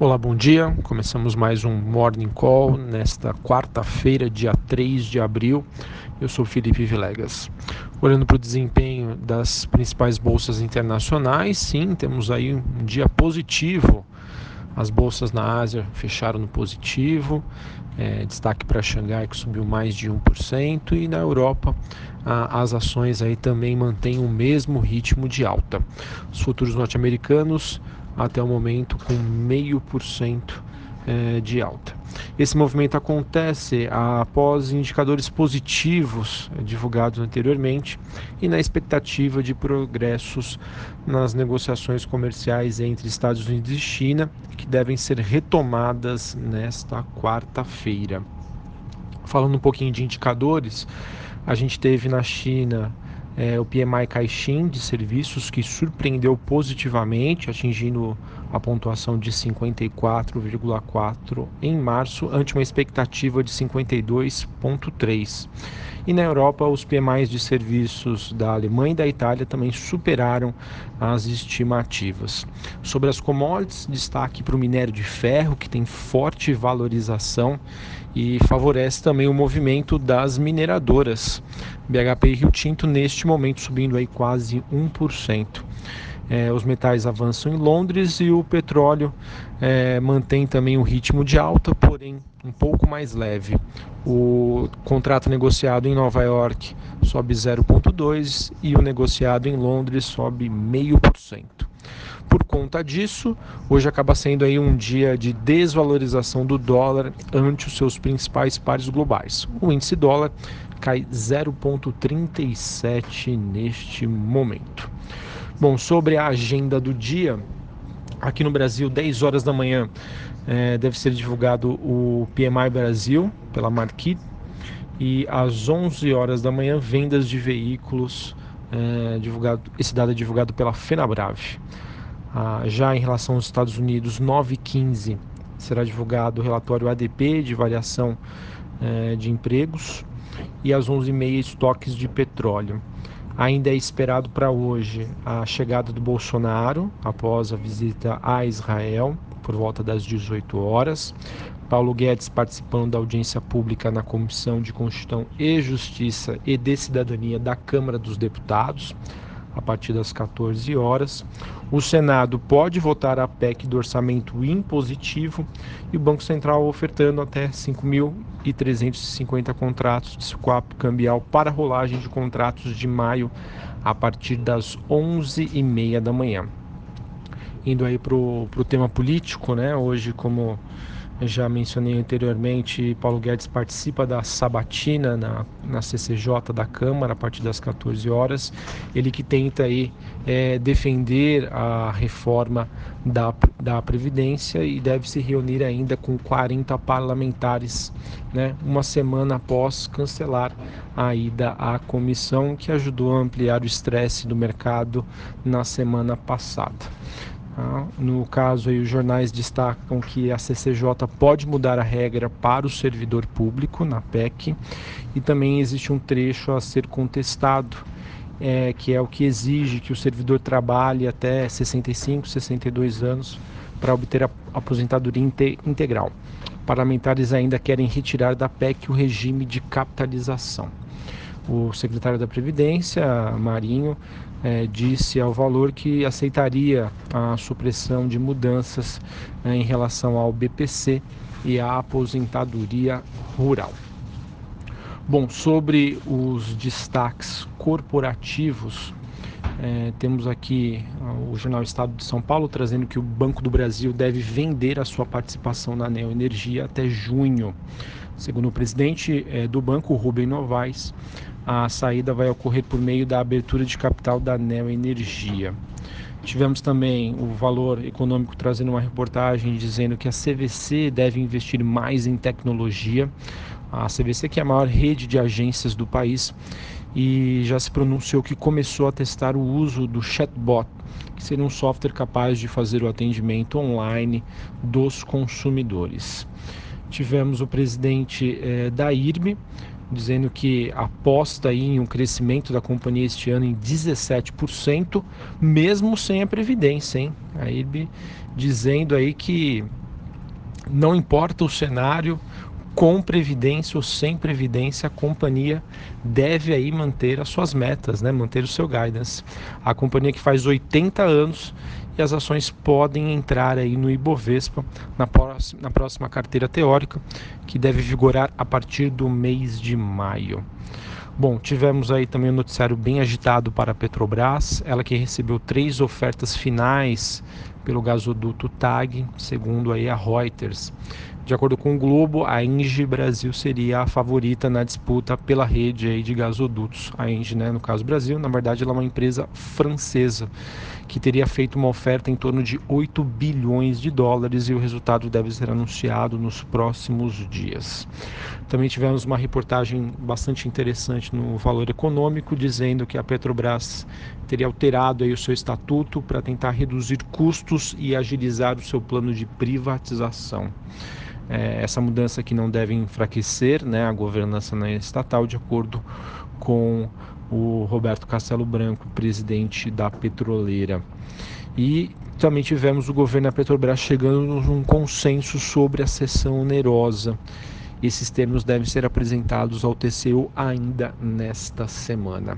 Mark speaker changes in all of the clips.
Speaker 1: Olá, bom dia. Começamos mais um Morning Call nesta quarta-feira, dia 3 de abril. Eu sou Felipe Vilegas. Olhando para o desempenho das principais bolsas internacionais, sim, temos aí um dia positivo. As bolsas na Ásia fecharam no positivo, é, destaque para Xangai que subiu mais de 1%, e na Europa a, as ações aí também mantêm o mesmo ritmo de alta. Os futuros norte-americanos até o momento com meio por cento é, de alta. Esse movimento acontece após indicadores positivos é, divulgados anteriormente e na expectativa de progressos nas negociações comerciais entre Estados Unidos e China, que devem ser retomadas nesta quarta-feira. Falando um pouquinho de indicadores, a gente teve na China é, o PMI Caixin de serviços que surpreendeu positivamente, atingindo a pontuação de 54,4 em março, ante uma expectativa de 52,3. E na Europa, os PMIs de serviços da Alemanha e da Itália também superaram as estimativas. Sobre as commodities, destaque para o minério de ferro, que tem forte valorização e favorece também o movimento das mineradoras. BHP e Rio Tinto neste momento subindo aí quase 1%. É, os metais avançam em Londres e o petróleo é, mantém também o ritmo de alta, porém um pouco mais leve. O contrato negociado em Nova York sobe 0,2% e o negociado em Londres sobe 0,5%. Por conta disso, hoje acaba sendo aí um dia de desvalorização do dólar ante os seus principais pares globais. O índice dólar cai 0,37 neste momento. Bom, sobre a agenda do dia, aqui no Brasil, 10 horas da manhã, é, deve ser divulgado o PMI Brasil pela Marquis e às 11 horas da manhã, vendas de veículos, é, divulgado, esse dado é divulgado pela FenaBrave. Ah, já em relação aos Estados Unidos, 9 h 15 será divulgado o relatório ADP de variação é, de empregos e às 11h30 estoques de petróleo. Ainda é esperado para hoje a chegada do Bolsonaro após a visita a Israel, por volta das 18 horas. Paulo Guedes participando da audiência pública na Comissão de Constituição e Justiça e de Cidadania da Câmara dos Deputados a partir das 14 horas. O Senado pode votar a PEC do orçamento impositivo e o Banco Central ofertando até 5.350 contratos de swap cambial para rolagem de contratos de maio a partir das 11h30 da manhã. Indo aí para o tema político, né? Hoje, como já mencionei anteriormente, Paulo Guedes participa da sabatina na, na CCJ da Câmara a partir das 14 horas. Ele que tenta aí é, defender a reforma da, da Previdência e deve se reunir ainda com 40 parlamentares, né, uma semana após cancelar a ida à comissão que ajudou a ampliar o estresse do mercado na semana passada. Tá? No caso, aí, os jornais destacam que a CCJ pode mudar a regra para o servidor público na PEC e também existe um trecho a ser contestado, é, que é o que exige que o servidor trabalhe até 65, 62 anos para obter a aposentadoria integral. Parlamentares ainda querem retirar da PEC o regime de capitalização. O secretário da Previdência, Marinho, é, disse ao valor que aceitaria a supressão de mudanças é, em relação ao BPC e à aposentadoria rural. Bom, sobre os destaques corporativos, é, temos aqui o Jornal Estado de São Paulo trazendo que o Banco do Brasil deve vender a sua participação na Neoenergia até junho. Segundo o presidente é, do banco, Rubem Novaes, a saída vai ocorrer por meio da abertura de capital da Neo Energia. Tivemos também o Valor Econômico trazendo uma reportagem dizendo que a CVC deve investir mais em tecnologia. A CVC, que é a maior rede de agências do país, e já se pronunciou que começou a testar o uso do chatbot, que seria um software capaz de fazer o atendimento online dos consumidores. Tivemos o presidente eh, da IRB dizendo que aposta em um crescimento da companhia este ano em 17%, mesmo sem a previdência, hein? A IRB dizendo aí que Não importa o cenário, com previdência ou sem previdência, a companhia deve aí manter as suas metas, né? manter o seu guidance. A companhia que faz 80 anos e as ações podem entrar aí no Ibovespa na próxima, na próxima carteira teórica, que deve vigorar a partir do mês de maio. Bom, tivemos aí também um noticiário bem agitado para a Petrobras, ela que recebeu três ofertas finais pelo gasoduto TAG, segundo aí a Reuters. De acordo com o Globo, a Engie Brasil seria a favorita na disputa pela rede aí de gasodutos. A Engie, né, no caso Brasil, na verdade ela é uma empresa francesa que teria feito uma oferta em torno de 8 bilhões de dólares e o resultado deve ser anunciado nos próximos dias. Também tivemos uma reportagem bastante interessante no Valor Econômico dizendo que a Petrobras teria alterado aí o seu estatuto para tentar reduzir custos e agilizar o seu plano de privatização. É, essa mudança aqui não deve enfraquecer né, a governança estatal, de acordo com o Roberto Castelo Branco, presidente da petroleira. E também tivemos o governo da Petrobras chegando num consenso sobre a sessão onerosa. Esses termos devem ser apresentados ao TCU ainda nesta semana.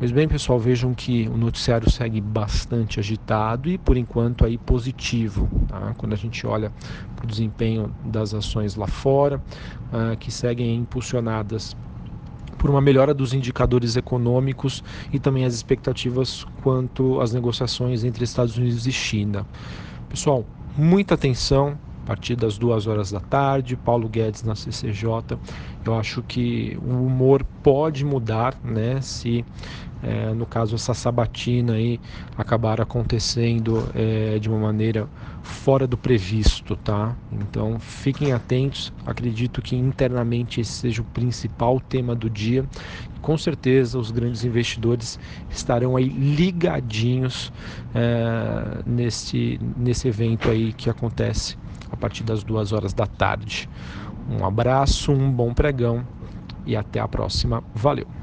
Speaker 1: Pois bem, pessoal, vejam que o noticiário segue bastante agitado e por enquanto aí positivo. Tá? Quando a gente olha para o desempenho das ações lá fora, uh, que seguem impulsionadas por uma melhora dos indicadores econômicos e também as expectativas quanto às negociações entre Estados Unidos e China. Pessoal, muita atenção, partir das duas horas da tarde, Paulo Guedes na CCJ. Eu acho que o humor pode mudar, né? Se é, no caso essa sabatina aí acabar acontecendo é, de uma maneira fora do previsto, tá? Então fiquem atentos. Acredito que internamente esse seja o principal tema do dia. Com certeza os grandes investidores estarão aí ligadinhos é, nesse, nesse evento aí que acontece partir das duas horas da tarde. Um abraço, um bom pregão e até a próxima. Valeu!